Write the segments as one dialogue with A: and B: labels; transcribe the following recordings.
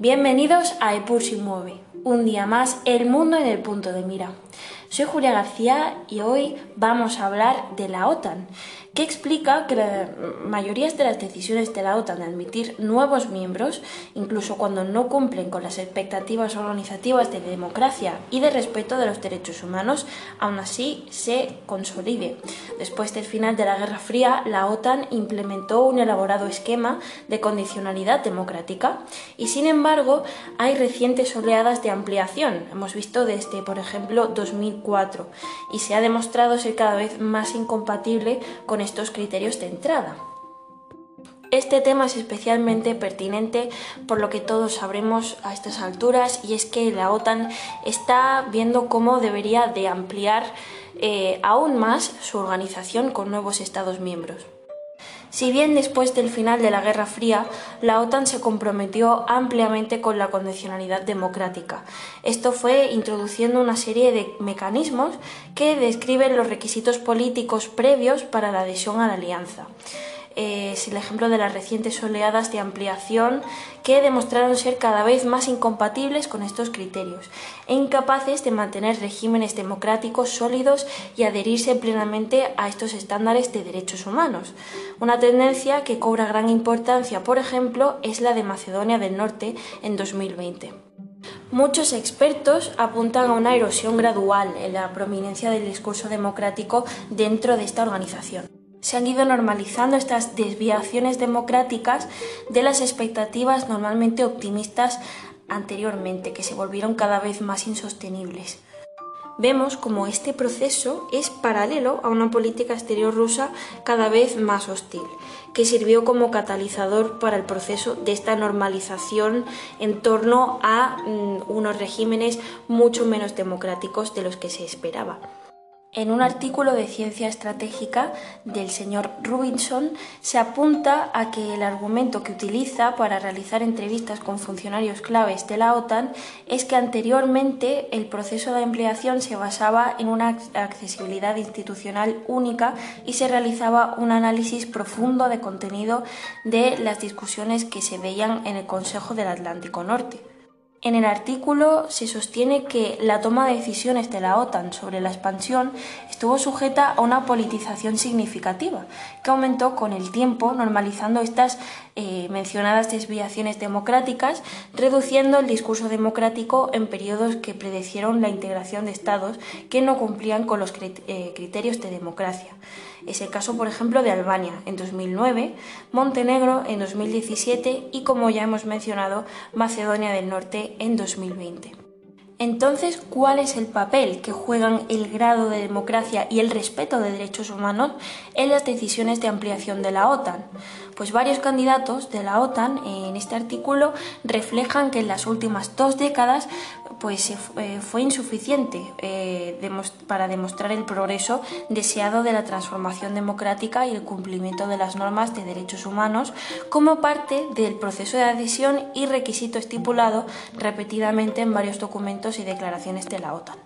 A: Bienvenidos a Epur mueve, un día más el mundo en el punto de mira. Soy Julia García y hoy vamos a hablar de la OTAN, que explica que la mayoría de las decisiones de la OTAN de admitir nuevos miembros, incluso cuando no cumplen con las expectativas organizativas de democracia y de respeto de los derechos humanos, aún así se consolide. Después del final de la Guerra Fría, la OTAN implementó un elaborado esquema de condicionalidad democrática y, sin embargo, hay recientes oleadas de ampliación. Hemos visto desde, por ejemplo, 2000 y se ha demostrado ser cada vez más incompatible con estos criterios de entrada. Este tema es especialmente pertinente por lo que todos sabremos a estas alturas y es que la OTAN está viendo cómo debería de ampliar eh, aún más su organización con nuevos Estados miembros. Si bien después del final de la Guerra Fría, la OTAN se comprometió ampliamente con la condicionalidad democrática. Esto fue introduciendo una serie de mecanismos que describen los requisitos políticos previos para la adhesión a la alianza es el ejemplo de las recientes oleadas de ampliación que demostraron ser cada vez más incompatibles con estos criterios e incapaces de mantener regímenes democráticos sólidos y adherirse plenamente a estos estándares de derechos humanos. Una tendencia que cobra gran importancia, por ejemplo, es la de Macedonia del Norte en 2020. Muchos expertos apuntan a una erosión gradual en la prominencia del discurso democrático dentro de esta organización se han ido normalizando estas desviaciones democráticas de las expectativas normalmente optimistas anteriormente, que se volvieron cada vez más insostenibles. Vemos como este proceso es paralelo a una política exterior rusa cada vez más hostil, que sirvió como catalizador para el proceso de esta normalización en torno a mm, unos regímenes mucho menos democráticos de los que se esperaba. En un artículo de Ciencia Estratégica del señor Rubinson se apunta a que el argumento que utiliza para realizar entrevistas con funcionarios claves de la OTAN es que anteriormente el proceso de ampliación se basaba en una accesibilidad institucional única y se realizaba un análisis profundo de contenido de las discusiones que se veían en el Consejo del Atlántico Norte. En el artículo se sostiene que la toma de decisiones de la OTAN sobre la expansión estuvo sujeta a una politización significativa, que aumentó con el tiempo, normalizando estas eh, mencionadas desviaciones democráticas, reduciendo el discurso democrático en periodos que predecieron la integración de estados que no cumplían con los eh, criterios de democracia. Es el caso, por ejemplo, de Albania en 2009, Montenegro en 2017 y, como ya hemos mencionado, Macedonia del Norte en 2020. Entonces, ¿cuál es el papel que juegan el grado de democracia y el respeto de derechos humanos en las decisiones de ampliación de la OTAN? Pues varios candidatos de la OTAN en este artículo reflejan que en las últimas dos décadas pues eh, fue insuficiente eh, para demostrar el progreso deseado de la transformación democrática y el cumplimiento de las normas de derechos humanos como parte del proceso de adhesión y requisito estipulado repetidamente en varios documentos y declaraciones de la OTAN.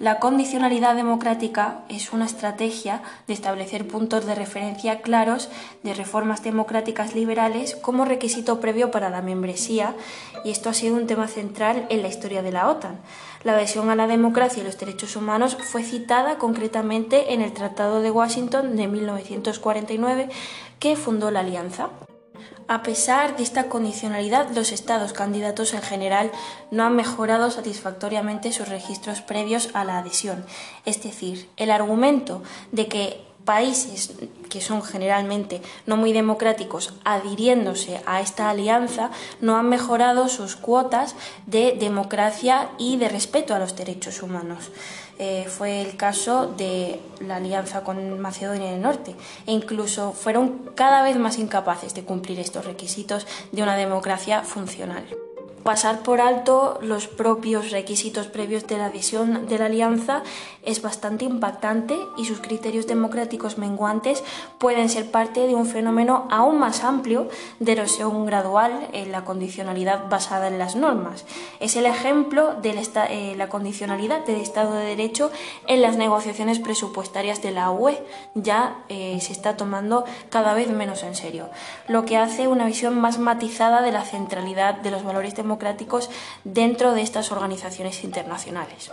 A: La condicionalidad democrática es una estrategia de establecer puntos de referencia claros de reformas democráticas liberales como requisito previo para la membresía y esto ha sido un tema central en la historia de la OTAN. La adhesión a la democracia y los derechos humanos fue citada concretamente en el Tratado de Washington de 1949 que fundó la Alianza. A pesar de esta condicionalidad, los estados candidatos en general no han mejorado satisfactoriamente sus registros previos a la adhesión. Es decir, el argumento de que países que son generalmente no muy democráticos adhiriéndose a esta alianza no han mejorado sus cuotas de democracia y de respeto a los derechos humanos. Eh, fue el caso de la alianza con Macedonia del Norte e incluso fueron cada vez más incapaces de cumplir estos requisitos de una democracia funcional pasar por alto los propios requisitos previos de la adhesión de la alianza es bastante impactante y sus criterios democráticos menguantes pueden ser parte de un fenómeno aún más amplio de erosión gradual en la condicionalidad basada en las normas. Es el ejemplo de eh, la condicionalidad del Estado de Derecho en las negociaciones presupuestarias de la UE. Ya eh, se está tomando cada vez menos en serio, lo que hace una visión más matizada de la centralidad de los valores democráticos democráticos dentro de estas organizaciones internacionales.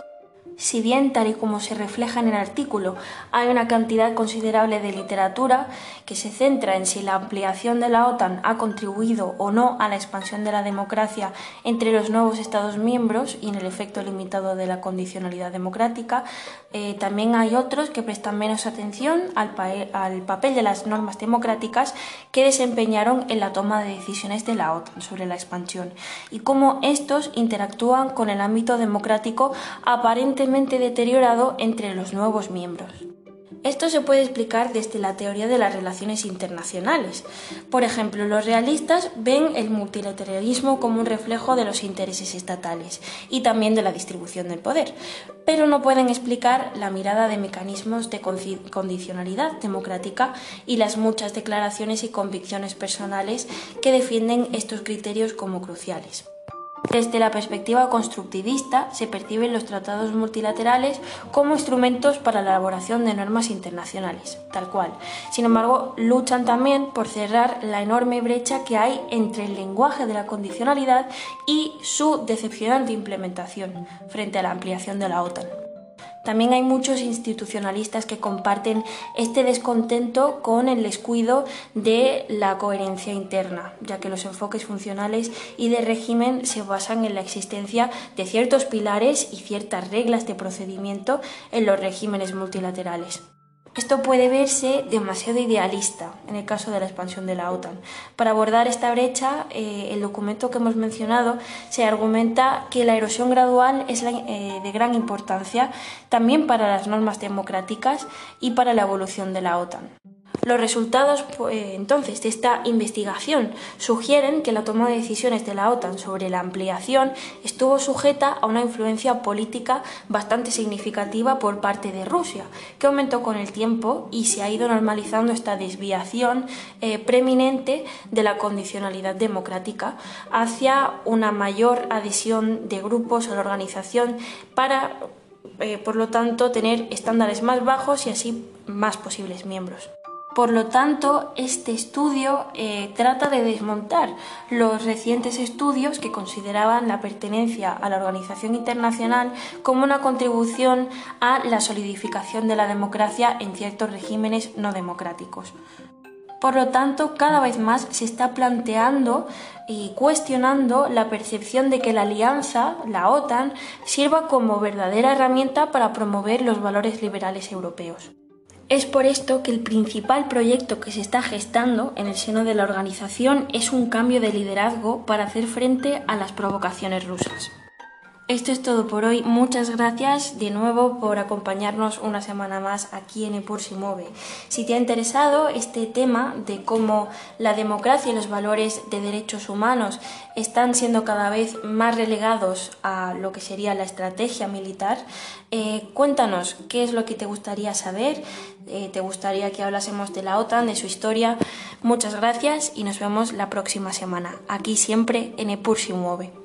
A: Si bien, tal y como se refleja en el artículo, hay una cantidad considerable de literatura que se centra en si la ampliación de la OTAN ha contribuido o no a la expansión de la democracia entre los nuevos Estados miembros y en el efecto limitado de la condicionalidad democrática, eh, también hay otros que prestan menos atención al, al papel de las normas democráticas que desempeñaron en la toma de decisiones de la OTAN sobre la expansión y cómo estos interactúan con el ámbito democrático aparentemente deteriorado entre los nuevos miembros. Esto se puede explicar desde la teoría de las relaciones internacionales. Por ejemplo, los realistas ven el multilateralismo como un reflejo de los intereses estatales y también de la distribución del poder, pero no pueden explicar la mirada de mecanismos de condicionalidad democrática y las muchas declaraciones y convicciones personales que defienden estos criterios como cruciales. Desde la perspectiva constructivista se perciben los tratados multilaterales como instrumentos para la elaboración de normas internacionales, tal cual. Sin embargo, luchan también por cerrar la enorme brecha que hay entre el lenguaje de la condicionalidad y su decepcionante implementación frente a la ampliación de la OTAN. También hay muchos institucionalistas que comparten este descontento con el descuido de la coherencia interna, ya que los enfoques funcionales y de régimen se basan en la existencia de ciertos pilares y ciertas reglas de procedimiento en los regímenes multilaterales. Esto puede verse demasiado idealista en el caso de la expansión de la OTAN. Para abordar esta brecha, eh, el documento que hemos mencionado se argumenta que la erosión gradual es eh, de gran importancia también para las normas democráticas y para la evolución de la OTAN. Los resultados pues, entonces de esta investigación sugieren que la toma de decisiones de la OTAN sobre la ampliación estuvo sujeta a una influencia política bastante significativa por parte de Rusia, que aumentó con el tiempo y se ha ido normalizando esta desviación eh, preeminente de la condicionalidad democrática hacia una mayor adhesión de grupos a la organización para, eh, por lo tanto, tener estándares más bajos y así más posibles miembros. Por lo tanto, este estudio eh, trata de desmontar los recientes estudios que consideraban la pertenencia a la organización internacional como una contribución a la solidificación de la democracia en ciertos regímenes no democráticos. Por lo tanto, cada vez más se está planteando y cuestionando la percepción de que la alianza, la OTAN, sirva como verdadera herramienta para promover los valores liberales europeos. Es por esto que el principal proyecto que se está gestando en el seno de la organización es un cambio de liderazgo para hacer frente a las provocaciones rusas. Esto es todo por hoy. Muchas gracias de nuevo por acompañarnos una semana más aquí en Epur si mueve. Si te ha interesado este tema de cómo la democracia y los valores de derechos humanos están siendo cada vez más relegados a lo que sería la estrategia militar, eh, cuéntanos qué es lo que te gustaría saber. Eh, ¿Te gustaría que hablásemos de la OTAN, de su historia? Muchas gracias y nos vemos la próxima semana, aquí siempre en Epur si mueve.